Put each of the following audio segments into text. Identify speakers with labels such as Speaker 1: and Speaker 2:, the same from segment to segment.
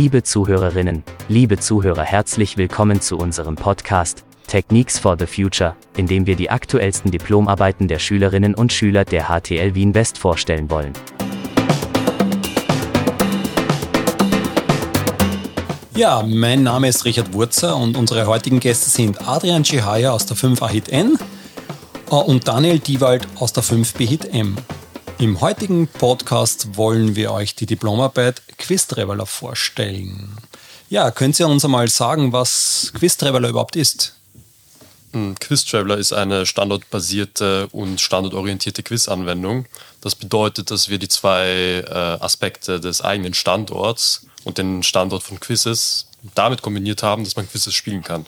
Speaker 1: Liebe Zuhörerinnen, liebe Zuhörer, herzlich willkommen zu unserem Podcast Techniques for the Future, in dem wir die aktuellsten Diplomarbeiten der Schülerinnen und Schüler der HTL Wien West vorstellen wollen.
Speaker 2: Ja, mein Name ist Richard Wurzer und unsere heutigen Gäste sind Adrian Chihaya aus der 5A Hit N äh, und Daniel Diewald aus der 5B Hit M. Im heutigen Podcast wollen wir euch die Diplomarbeit Quiz Traveler vorstellen. Ja, könnt ihr uns einmal sagen, was Quiz Traveler überhaupt ist?
Speaker 3: Hm, Quiz Traveler ist eine standortbasierte und standortorientierte Quiz-Anwendung. Das bedeutet, dass wir die zwei äh, Aspekte des eigenen Standorts und den Standort von Quizzes damit kombiniert haben, dass man Quizzes spielen kann.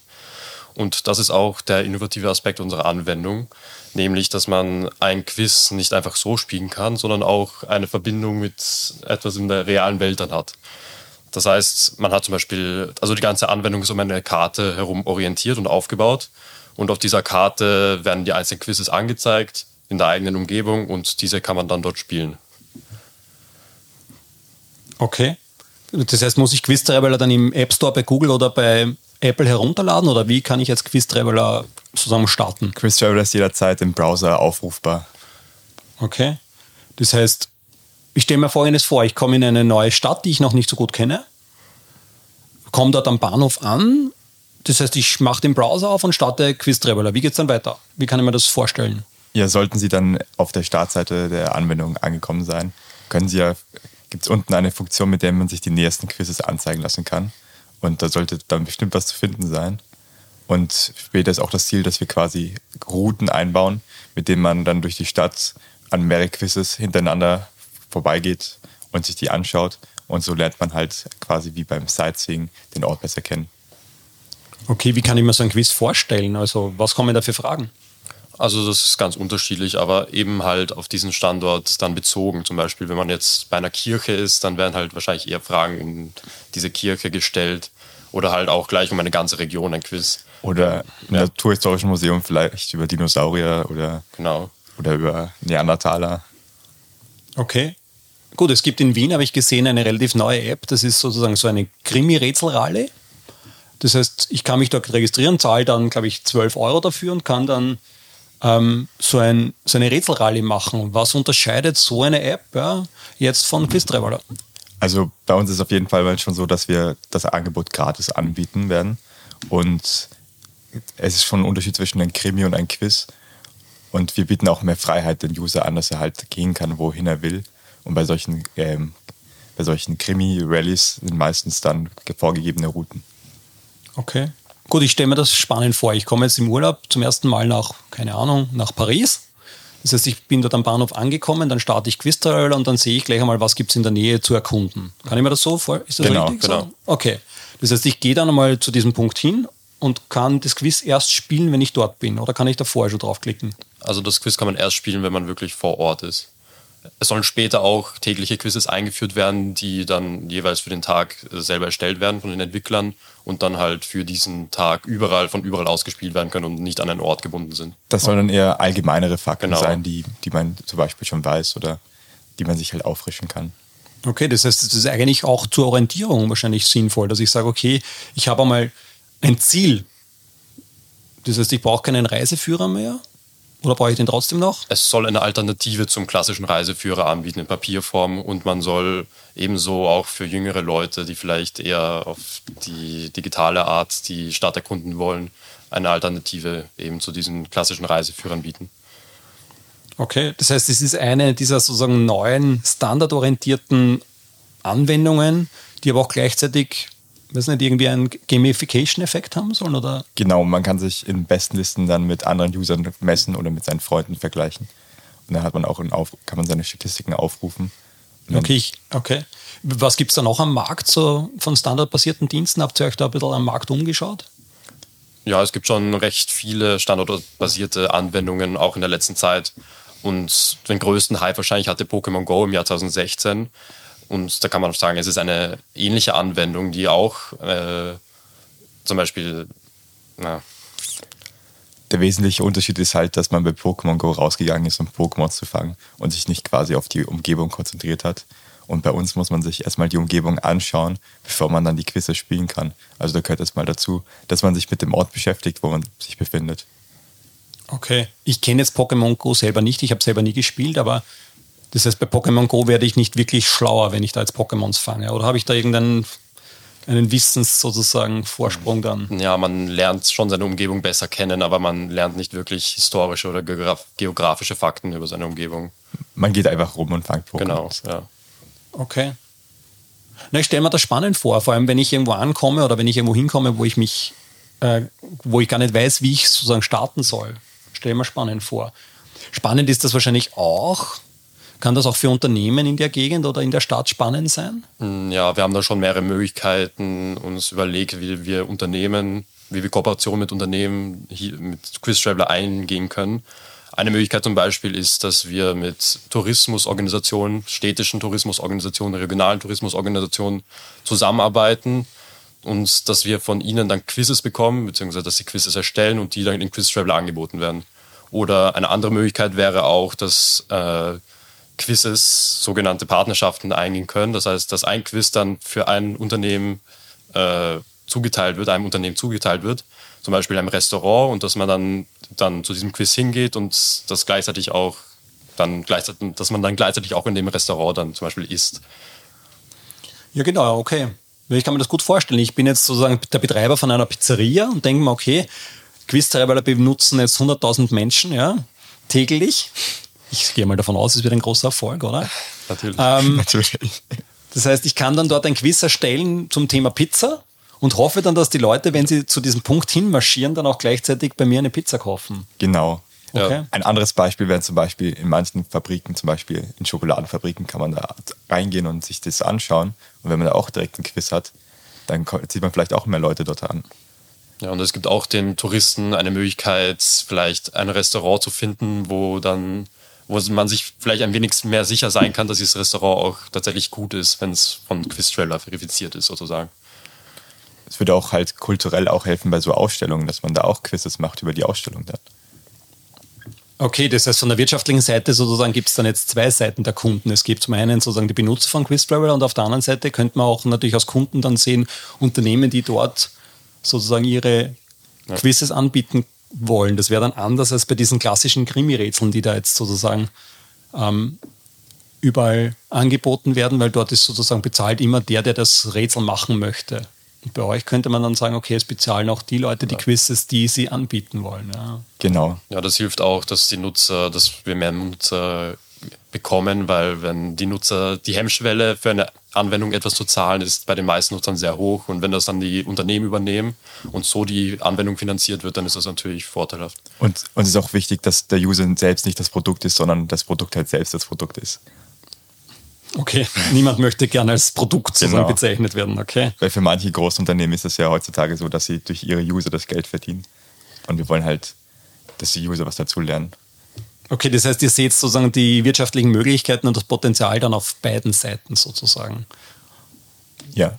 Speaker 3: Und das ist auch der innovative Aspekt unserer Anwendung nämlich dass man ein Quiz nicht einfach so spielen kann, sondern auch eine Verbindung mit etwas in der realen Welt dann hat. Das heißt, man hat zum Beispiel, also die ganze Anwendung ist um eine Karte herum orientiert und aufgebaut. Und auf dieser Karte werden die einzelnen Quizzes angezeigt in der eigenen Umgebung und diese kann man dann dort spielen.
Speaker 2: Okay. Das heißt, muss ich Quiz Traveler dann im App Store bei Google oder bei Apple herunterladen oder wie kann ich jetzt Quiz Traveler sozusagen starten?
Speaker 4: Quiz Traveler ist jederzeit im Browser aufrufbar.
Speaker 2: Okay. Das heißt, ich stelle mir folgendes vor: Ich komme in eine neue Stadt, die ich noch nicht so gut kenne, komme dort am Bahnhof an. Das heißt, ich mache den Browser auf und starte Quiz Traveler. Wie geht es dann weiter? Wie kann ich mir das vorstellen?
Speaker 4: Ja, sollten Sie dann auf der Startseite der Anwendung angekommen sein, können Sie ja, gibt es unten eine Funktion, mit der man sich die nächsten Quizzes anzeigen lassen kann. Und da sollte dann bestimmt was zu finden sein. Und später ist auch das Ziel, dass wir quasi Routen einbauen, mit denen man dann durch die Stadt an mehrere Quizzes hintereinander vorbeigeht und sich die anschaut. Und so lernt man halt quasi wie beim Sightseeing den Ort besser kennen.
Speaker 2: Okay, wie kann ich mir so ein Quiz vorstellen? Also, was kommen da für Fragen?
Speaker 3: Also das ist ganz unterschiedlich, aber eben halt auf diesen Standort dann bezogen. Zum Beispiel, wenn man jetzt bei einer Kirche ist, dann werden halt wahrscheinlich eher Fragen um diese Kirche gestellt oder halt auch gleich um eine ganze Region ein Quiz.
Speaker 4: Oder im ja. Naturhistorischen Museum vielleicht über Dinosaurier oder,
Speaker 3: genau.
Speaker 4: oder über Neandertaler.
Speaker 2: Okay. Gut, es gibt in Wien, habe ich gesehen, eine relativ neue App. Das ist sozusagen so eine Krimi-Rätselralle. Das heißt, ich kann mich dort registrieren, zahle dann, glaube ich, 12 Euro dafür und kann dann ähm, so, ein, so eine Rätselrallye machen. Was unterscheidet so eine App ja, jetzt von Quiz Traveler?
Speaker 4: Also bei uns ist es auf jeden Fall schon so, dass wir das Angebot gratis anbieten werden. Und es ist schon ein Unterschied zwischen einem Krimi und einem Quiz. Und wir bieten auch mehr Freiheit den User an, dass er halt gehen kann, wohin er will. Und bei solchen, ähm, solchen Krimi-Rallies sind meistens dann vorgegebene Routen.
Speaker 2: Okay. Gut, ich stelle mir das spannend vor. Ich komme jetzt im Urlaub zum ersten Mal nach, keine Ahnung, nach Paris. Das heißt, ich bin dort am Bahnhof angekommen, dann starte ich Quiztrail und dann sehe ich gleich einmal, was gibt es in der Nähe zu erkunden. Kann ich mir das so vorstellen? Ist das
Speaker 4: genau,
Speaker 2: richtig?
Speaker 4: Genau.
Speaker 2: So? Okay. Das heißt, ich gehe dann einmal zu diesem Punkt hin und kann das Quiz erst spielen, wenn ich dort bin. Oder kann ich da vorher schon draufklicken?
Speaker 3: Also das Quiz kann man erst spielen, wenn man wirklich vor Ort ist. Es sollen später auch tägliche Quizzes eingeführt werden, die dann jeweils für den Tag selber erstellt werden von den Entwicklern und dann halt für diesen Tag überall von überall ausgespielt werden können und nicht an einen Ort gebunden sind.
Speaker 4: Das sollen dann eher allgemeinere Fakten genau. sein, die, die man zum Beispiel schon weiß oder die man sich halt auffrischen kann.
Speaker 2: Okay, das heißt, es ist eigentlich auch zur Orientierung wahrscheinlich sinnvoll, dass ich sage, okay, ich habe einmal ein Ziel. Das heißt, ich brauche keinen Reiseführer mehr, oder brauche ich den trotzdem noch?
Speaker 3: Es soll eine Alternative zum klassischen Reiseführer anbieten in Papierform und man soll ebenso auch für jüngere Leute, die vielleicht eher auf die digitale Art die Stadt erkunden wollen, eine Alternative eben zu diesen klassischen Reiseführern bieten.
Speaker 2: Okay, das heißt, es ist eine dieser sozusagen neuen standardorientierten Anwendungen, die aber auch gleichzeitig weiß nicht, irgendwie einen Gamification-Effekt haben sollen? Oder?
Speaker 4: Genau, man kann sich in Bestenlisten dann mit anderen Usern messen oder mit seinen Freunden vergleichen. Und dann hat man auch Auf kann man seine Statistiken aufrufen.
Speaker 2: Okay, ich, okay. Was gibt es da noch am Markt so von standardbasierten Diensten? Habt ihr euch da ein bisschen am Markt umgeschaut?
Speaker 3: Ja, es gibt schon recht viele standardbasierte Anwendungen, auch in der letzten Zeit. Und den größten Hype wahrscheinlich hatte Pokémon Go im Jahr 2016. Und da kann man sagen, es ist eine ähnliche Anwendung, die auch äh, zum Beispiel. Na,
Speaker 4: der wesentliche Unterschied ist halt, dass man bei Pokémon Go rausgegangen ist, um Pokémon zu fangen und sich nicht quasi auf die Umgebung konzentriert hat. Und bei uns muss man sich erstmal die Umgebung anschauen, bevor man dann die Quizze spielen kann. Also da gehört erstmal dazu, dass man sich mit dem Ort beschäftigt, wo man sich befindet.
Speaker 2: Okay. Ich kenne jetzt Pokémon Go selber nicht, ich habe selber nie gespielt, aber das heißt, bei Pokémon Go werde ich nicht wirklich schlauer, wenn ich da jetzt Pokémons fange. Oder habe ich da irgendeinen einen Wissens sozusagen Vorsprung dann?
Speaker 3: Ja, man lernt schon seine Umgebung besser kennen, aber man lernt nicht wirklich historische oder geografische Fakten über seine Umgebung.
Speaker 4: Man geht einfach rum und fängt
Speaker 3: Pokémon. Genau, ja.
Speaker 2: Okay. Na, ich stelle mir das spannend vor, vor allem wenn ich irgendwo ankomme oder wenn ich irgendwo hinkomme, wo ich mich, äh, wo ich gar nicht weiß, wie ich sozusagen starten soll. Stelle mir spannend vor. Spannend ist das wahrscheinlich auch, kann das auch für Unternehmen in der Gegend oder in der Stadt spannend sein?
Speaker 3: Hm, ja, wir haben da schon mehrere Möglichkeiten uns überlegt, wie wir Unternehmen, wie wir Kooperation mit Unternehmen mit Quiz Traveler eingehen können. Eine Möglichkeit zum Beispiel ist, dass wir mit Tourismusorganisationen, städtischen Tourismusorganisationen, regionalen Tourismusorganisationen zusammenarbeiten und dass wir von ihnen dann Quizzes bekommen, beziehungsweise dass sie Quizzes erstellen und die dann in Quiz Traveler angeboten werden. Oder eine andere Möglichkeit wäre auch, dass äh, Quizzes sogenannte Partnerschaften eingehen können. Das heißt, dass ein Quiz dann für ein Unternehmen äh, zugeteilt wird, einem Unternehmen zugeteilt wird, zum Beispiel einem Restaurant und dass man dann, dann zu diesem Quiz hingeht und das gleichzeitig auch dann gleichzeitig, dass man dann gleichzeitig auch in dem Restaurant dann zum Beispiel isst.
Speaker 2: Ja, genau, okay. Ich kann mir das gut vorstellen. Ich bin jetzt sozusagen der Betreiber von einer Pizzeria und denke mir, okay, Quiz-Treiber benutzen jetzt 100.000 Menschen, ja, täglich. Ich gehe mal davon aus, es wird ein großer Erfolg, oder?
Speaker 3: Natürlich. Ähm, Natürlich.
Speaker 2: Das heißt, ich kann dann dort ein Quiz erstellen zum Thema Pizza und hoffe dann, dass die Leute, wenn sie zu diesem Punkt hinmarschieren, dann auch gleichzeitig bei mir eine Pizza kaufen.
Speaker 4: Genau. Okay. Ein anderes Beispiel wäre zum Beispiel in manchen Fabriken, zum Beispiel in Schokoladenfabriken, kann man da reingehen und sich das anschauen. Und wenn man da auch direkt ein Quiz hat, dann zieht man vielleicht auch mehr Leute dort an.
Speaker 3: Ja, und es gibt auch den Touristen eine Möglichkeit, vielleicht ein Restaurant zu finden, wo dann wo man sich vielleicht ein wenig mehr sicher sein kann, dass dieses Restaurant auch tatsächlich gut ist, wenn es von Quiz-Trailer verifiziert ist, sozusagen.
Speaker 4: Es würde auch halt kulturell auch helfen bei so Ausstellungen, dass man da auch Quizzes macht über die Ausstellung dann.
Speaker 2: Okay, das heißt, von der wirtschaftlichen Seite sozusagen gibt es dann jetzt zwei Seiten der Kunden. Es gibt zum einen sozusagen die Benutzer von Quiz Traveler und auf der anderen Seite könnte man auch natürlich als Kunden dann sehen, Unternehmen, die dort sozusagen ihre ja. Quizzes anbieten wollen. Das wäre dann anders als bei diesen klassischen Krimi-Rätseln, die da jetzt sozusagen ähm, überall angeboten werden, weil dort ist sozusagen bezahlt immer der, der das Rätsel machen möchte. Und bei euch könnte man dann sagen, okay, es bezahlen auch die Leute die Quizzes, die sie anbieten wollen. Ja.
Speaker 4: Genau.
Speaker 3: Ja, das hilft auch, dass die Nutzer, dass wir mehr Nutzer bekommen, weil wenn die Nutzer die Hemmschwelle für eine Anwendung etwas zu zahlen, ist bei den meisten Nutzern sehr hoch. Und wenn das dann die Unternehmen übernehmen und so die Anwendung finanziert wird, dann ist das natürlich vorteilhaft.
Speaker 4: Und uns ist auch wichtig, dass der User selbst nicht das Produkt ist, sondern das Produkt halt selbst das Produkt ist.
Speaker 2: Okay, niemand möchte gerne als Produkt genau. bezeichnet werden, okay.
Speaker 4: Weil für manche Großunternehmen ist es ja heutzutage so, dass sie durch ihre User das Geld verdienen. Und wir wollen halt, dass die User was dazu lernen.
Speaker 2: Okay, das heißt, ihr seht sozusagen die wirtschaftlichen Möglichkeiten und das Potenzial dann auf beiden Seiten sozusagen.
Speaker 4: Ja.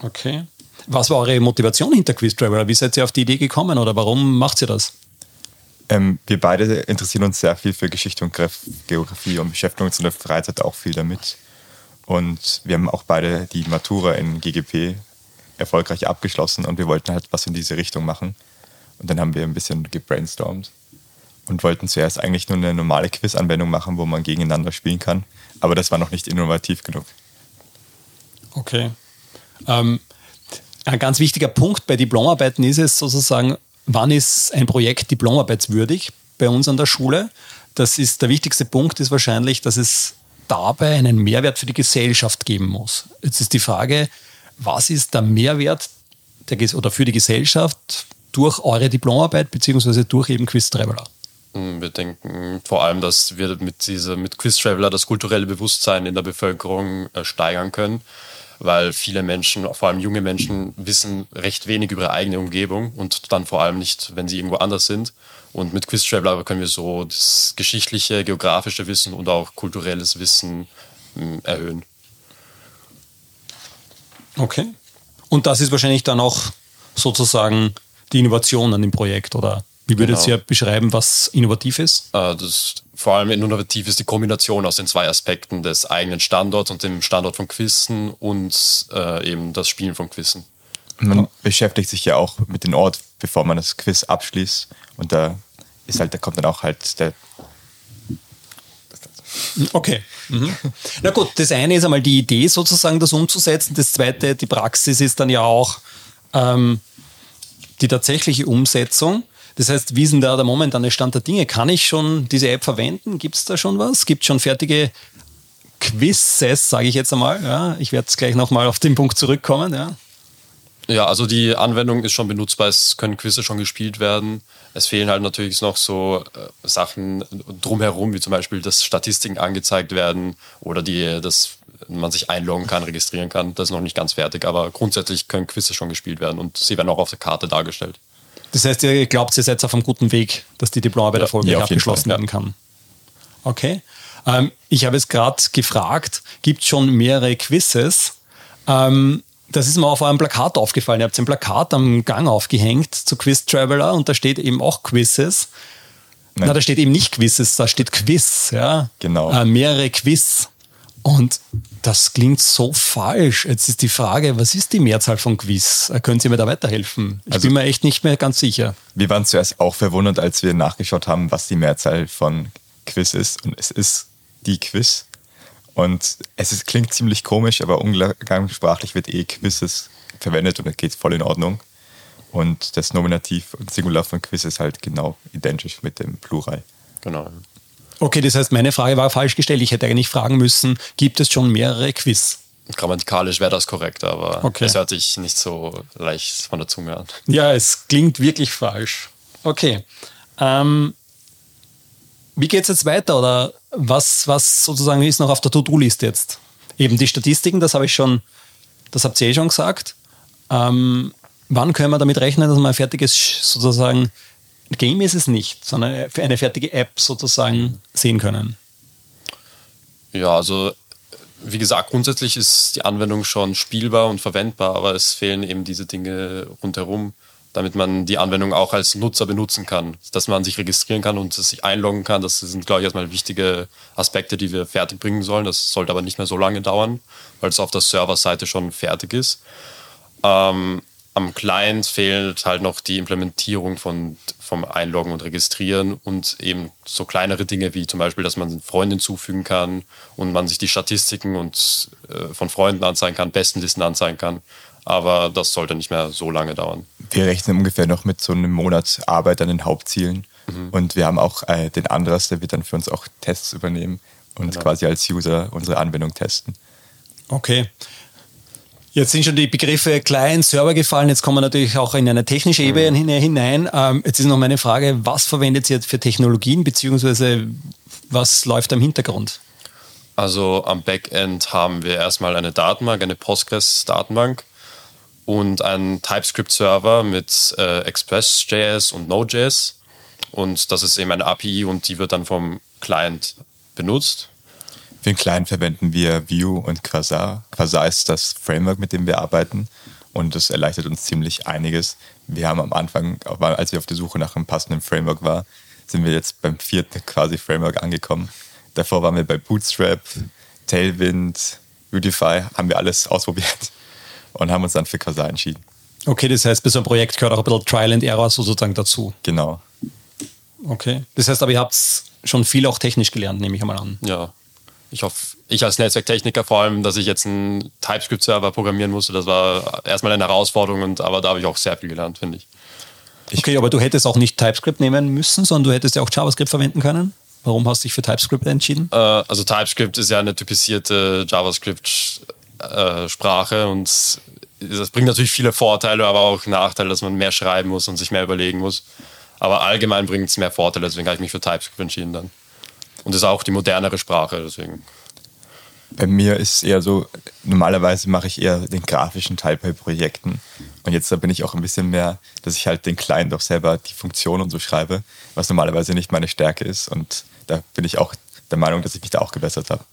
Speaker 2: Okay. Was war eure Motivation hinter Quiz Traveler? Wie seid ihr auf die Idee gekommen oder warum macht ihr das?
Speaker 4: Ähm, wir beide interessieren uns sehr viel für Geschichte und Geografie und beschäftigen uns in der Freizeit auch viel damit. Und wir haben auch beide die Matura in GGP erfolgreich abgeschlossen und wir wollten halt was in diese Richtung machen. Und dann haben wir ein bisschen gebrainstormt und wollten zuerst eigentlich nur eine normale Quiz-Anwendung machen, wo man gegeneinander spielen kann. Aber das war noch nicht innovativ genug.
Speaker 2: Okay. Ähm, ein ganz wichtiger Punkt bei Diplomarbeiten ist es sozusagen, wann ist ein Projekt diplomarbeitswürdig bei uns an der Schule? Das ist der wichtigste Punkt ist wahrscheinlich, dass es dabei einen Mehrwert für die Gesellschaft geben muss. Jetzt ist die Frage, was ist der Mehrwert der, oder für die Gesellschaft durch eure Diplomarbeit beziehungsweise durch eben Quiz Traveler?
Speaker 3: Hm, wir denken vor allem, dass wir mit, dieser, mit Quiz Traveler das kulturelle Bewusstsein in der Bevölkerung äh, steigern können, weil viele Menschen, vor allem junge Menschen, wissen recht wenig über ihre eigene Umgebung und dann vor allem nicht, wenn sie irgendwo anders sind. Und mit Quiz Traveler können wir so das geschichtliche, geografische Wissen und auch kulturelles Wissen hm, erhöhen.
Speaker 2: Okay. Und das ist wahrscheinlich dann auch sozusagen die Innovation an dem Projekt, oder? Wie würdet genau. ihr beschreiben, was innovativ ist?
Speaker 3: Äh, das vor allem innovativ ist die Kombination aus den zwei Aspekten des eigenen Standorts und dem Standort von Quizzen und äh, eben das Spielen von Quizzen.
Speaker 4: Man beschäftigt sich ja auch mit dem Ort, bevor man das Quiz abschließt. Und da ist halt, da kommt dann auch halt der.
Speaker 2: Okay. Mhm. Na gut, das eine ist einmal die Idee sozusagen, das umzusetzen. Das zweite, die Praxis ist dann ja auch ähm, die tatsächliche Umsetzung. Das heißt, wie ist denn da der momentane Stand der Dinge? Kann ich schon diese App verwenden? Gibt es da schon was? Gibt es schon fertige Quizzes, sage ich jetzt einmal? Ja, ich werde gleich nochmal auf den Punkt zurückkommen. Ja.
Speaker 3: Ja, also die Anwendung ist schon benutzbar, es können Quizze schon gespielt werden. Es fehlen halt natürlich noch so äh, Sachen drumherum, wie zum Beispiel, dass Statistiken angezeigt werden oder die, dass man sich einloggen kann, registrieren kann. Das ist noch nicht ganz fertig, aber grundsätzlich können Quizze schon gespielt werden und sie werden auch auf der Karte dargestellt.
Speaker 2: Das heißt, ihr glaubt, ihr seid auf einem guten Weg, dass die Diplomarbeit erfolgreich
Speaker 4: ja,
Speaker 2: abgeschlossen werden kann. Okay. Ähm, ich habe es gerade gefragt, gibt es schon mehrere Quizzes? Ähm, das ist mir auf eurem Plakat aufgefallen. Ihr habt ein Plakat am Gang aufgehängt zu Quiz Traveler und da steht eben auch Quizzes.
Speaker 4: Nein.
Speaker 2: Na, da steht eben nicht Quizzes, da steht Quiz, ja.
Speaker 4: Genau.
Speaker 2: Äh, mehrere Quiz. Und das klingt so falsch. Jetzt ist die Frage, was ist die Mehrzahl von Quiz? Äh, Können Sie mir da weiterhelfen? Ich
Speaker 4: Also-
Speaker 2: bin mir echt nicht mehr ganz sicher.
Speaker 4: Wir waren zuerst auch verwundert, als wir nachgeschaut haben, was die Mehrzahl von Quiz ist. Und es ist die Quiz. Und es ist, klingt ziemlich komisch, aber umgangssprachlich wird eh Quizzes verwendet und das geht voll in Ordnung. Und das Nominativ und Singular von Quiz ist halt genau identisch mit dem Plural.
Speaker 3: Genau.
Speaker 2: Okay, das heißt, meine Frage war falsch gestellt. Ich hätte eigentlich fragen müssen, gibt es schon mehrere Quiz?
Speaker 3: Grammatikalisch wäre das korrekt, aber
Speaker 2: Okay.
Speaker 3: es hört sich nicht so leicht von der Zunge an.
Speaker 2: Ja, es klingt wirklich falsch. Okay. Ähm, wie geht es jetzt weiter oder was, was sozusagen ist noch auf der To-Do-Liste jetzt? Eben die Statistiken, das habe ich schon, das habt ihr eh schon gesagt. Ähm, wann können wir damit rechnen, dass wir ein fertiges sozusagen Game ist es nicht, sondern eine fertige App sozusagen sehen können?
Speaker 3: Ja, also wie gesagt, grundsätzlich ist die Anwendung schon spielbar und verwendbar, aber es fehlen eben diese Dinge rundherum, damit man die Anwendung auch als Nutzer benutzen kann. Dass man sich registrieren kann und sich einloggen kann, das sind, glaube ich, erstmal wichtige Aspekte, die wir fertig bringen sollen. Das sollte aber nicht mehr so lange dauern, weil es auf der Serverseite schon fertig ist. Ähm, am Client fehlt halt noch die Implementierung von, vom Einloggen und Registrieren und eben so kleinere Dinge wie zum Beispiel, dass man Freunde hinzufügen kann und man sich die Statistiken und äh, von Freunden anzeigen kann, Bestenlisten anzeigen kann. Aber das sollte nicht mehr so lange dauern.
Speaker 4: Wir rechnen ungefähr noch mit so einem Monat Arbeit an den Hauptzielen. Und wir haben auch äh, den Andras, der wird dann für uns auch Tests übernehmen und quasi als User unsere Anwendung testen.
Speaker 2: Okay. Jetzt sind schon die Begriffe Client, Server gefallen. Jetzt kommen wir natürlich auch in eine technische Ebene hin- hinein. Ähm, jetzt ist noch meine Frage, was verwendet ihr jetzt für Technologien, beziehungsweise was läuft am Hintergrund?
Speaker 3: Also am Backend haben wir erstmal eine Datenbank, eine Postgres-Datenbank und einen TypeScript-Server mit äh, Express.js und Node.js. Und das ist eben eine API und die wird dann vom Client benutzt.
Speaker 4: Für den Client verwenden wir Vue und Quasar. Quasar ist das Framework, mit dem wir arbeiten und das erleichtert uns ziemlich einiges. Wir haben am Anfang, als wir auf der Suche nach einem passenden Framework waren, sind wir jetzt beim vierten quasi Framework angekommen. Davor waren wir bei Bootstrap, Tailwind, Udify, haben wir alles ausprobiert und haben uns dann für Quasar entschieden.
Speaker 2: Okay, das heißt, so einem Projekt gehört auch ein bisschen Trial and Error sozusagen dazu.
Speaker 4: Genau.
Speaker 2: Okay. Das heißt aber, ihr habt schon viel auch technisch gelernt, nehme ich einmal an.
Speaker 3: Ja. Ich hoffe, ich als Netzwerktechniker vor allem, dass ich jetzt einen TypeScript-Server programmieren musste, das war erstmal eine Herausforderung, und, aber da habe ich auch sehr viel gelernt, finde ich.
Speaker 2: Okay, aber du hättest auch nicht TypeScript nehmen müssen, sondern du hättest ja auch JavaScript verwenden können. Warum hast du dich für TypeScript entschieden?
Speaker 3: Äh, also TypeScript ist ja eine typisierte JavaScript-Sprache und das bringt natürlich viele Vorteile, aber auch Nachteile, dass man mehr schreiben muss und sich mehr überlegen muss. Aber allgemein bringt es mehr Vorteile, deswegen habe ich mich für TypeScript entschieden dann. Und ist auch die modernere Sprache, deswegen.
Speaker 4: Bei mir ist es eher so, normalerweise mache ich eher den grafischen Teil bei Projekten. Und jetzt da bin ich auch ein bisschen mehr, dass ich halt den Client auch selber die Funktion und so schreibe, was normalerweise nicht meine Stärke ist. Und da bin ich auch der Meinung, dass ich mich da auch gebessert habe.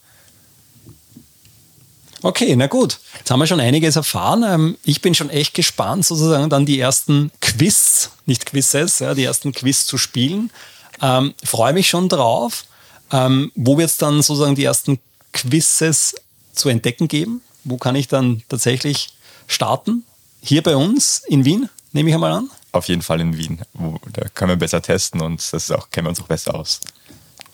Speaker 2: Okay, na gut. Jetzt haben wir schon einiges erfahren. Ähm, Ich bin schon echt gespannt, sozusagen dann die ersten Quiz, nicht Quizzes, ja, die ersten Quiz zu spielen. Ähm, freue mich schon drauf. Ähm, wo wird es dann sozusagen die ersten Quizzes zu entdecken geben? Wo kann ich dann tatsächlich starten? Hier bei uns in Wien, nehme ich einmal an.
Speaker 4: Auf jeden Fall in Wien. Wo, da können wir besser testen und das auch, kennen wir uns auch besser aus.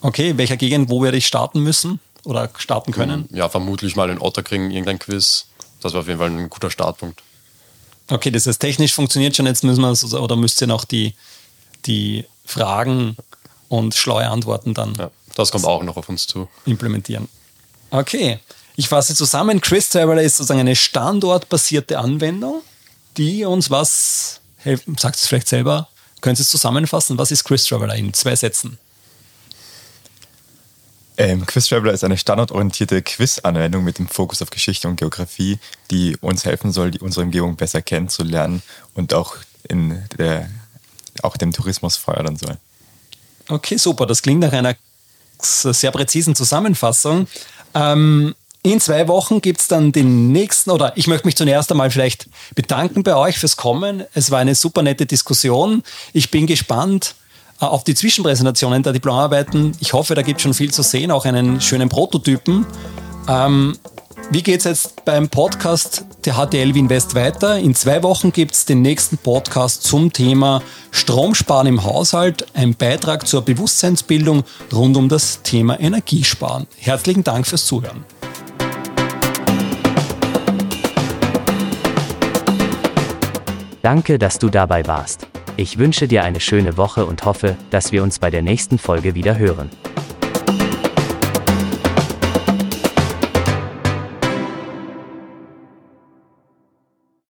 Speaker 2: Okay, in welcher Gegend, wo werde ich starten müssen oder starten können?
Speaker 3: Ja, vermutlich mal in Otterkring irgendein Quiz. Das war auf jeden Fall ein guter Startpunkt.
Speaker 2: Okay, das heißt, technisch funktioniert schon. Jetzt müssen wir so, oder müsst ihr noch die, die Fragen und schlaue Antworten dann.
Speaker 3: Ja, das kommt auch noch auf uns zu.
Speaker 2: Implementieren. Okay, ich fasse zusammen. Quiz Traveler ist sozusagen eine standortbasierte Anwendung, die uns was, sagt es vielleicht selber, können Sie es zusammenfassen? Was ist Quiz Traveler in zwei Sätzen?
Speaker 4: Ähm, Quiz Traveler ist eine standardorientierte Quiz-Anwendung mit dem Fokus auf Geschichte und Geografie, die uns helfen soll, die unsere Umgebung besser kennenzulernen und auch, in der, auch dem Tourismus fördern soll.
Speaker 2: Okay, super. Das klingt nach einer sehr präzisen Zusammenfassung. Ähm, in zwei Wochen gibt es dann den nächsten, oder ich möchte mich zunächst einmal vielleicht bedanken bei euch fürs Kommen. Es war eine super nette Diskussion. Ich bin gespannt, äh, auf die Zwischenpräsentationen der Diplomarbeiten. Ich hoffe, da gibt es schon viel zu sehen, auch einen schönen Prototypen. Ähm, wie geht es jetzt beim Podcast der HTL Wien West weiter? In zwei Wochen gibt es den nächsten Podcast zum Thema Stromsparen im Haushalt, ein Beitrag zur Bewusstseinsbildung rund um das Thema Energiesparen. Herzlichen Dank fürs Zuhören.
Speaker 1: Danke, dass du dabei warst. Ich wünsche dir eine schöne Woche und hoffe, dass wir uns bei der nächsten Folge wieder hören.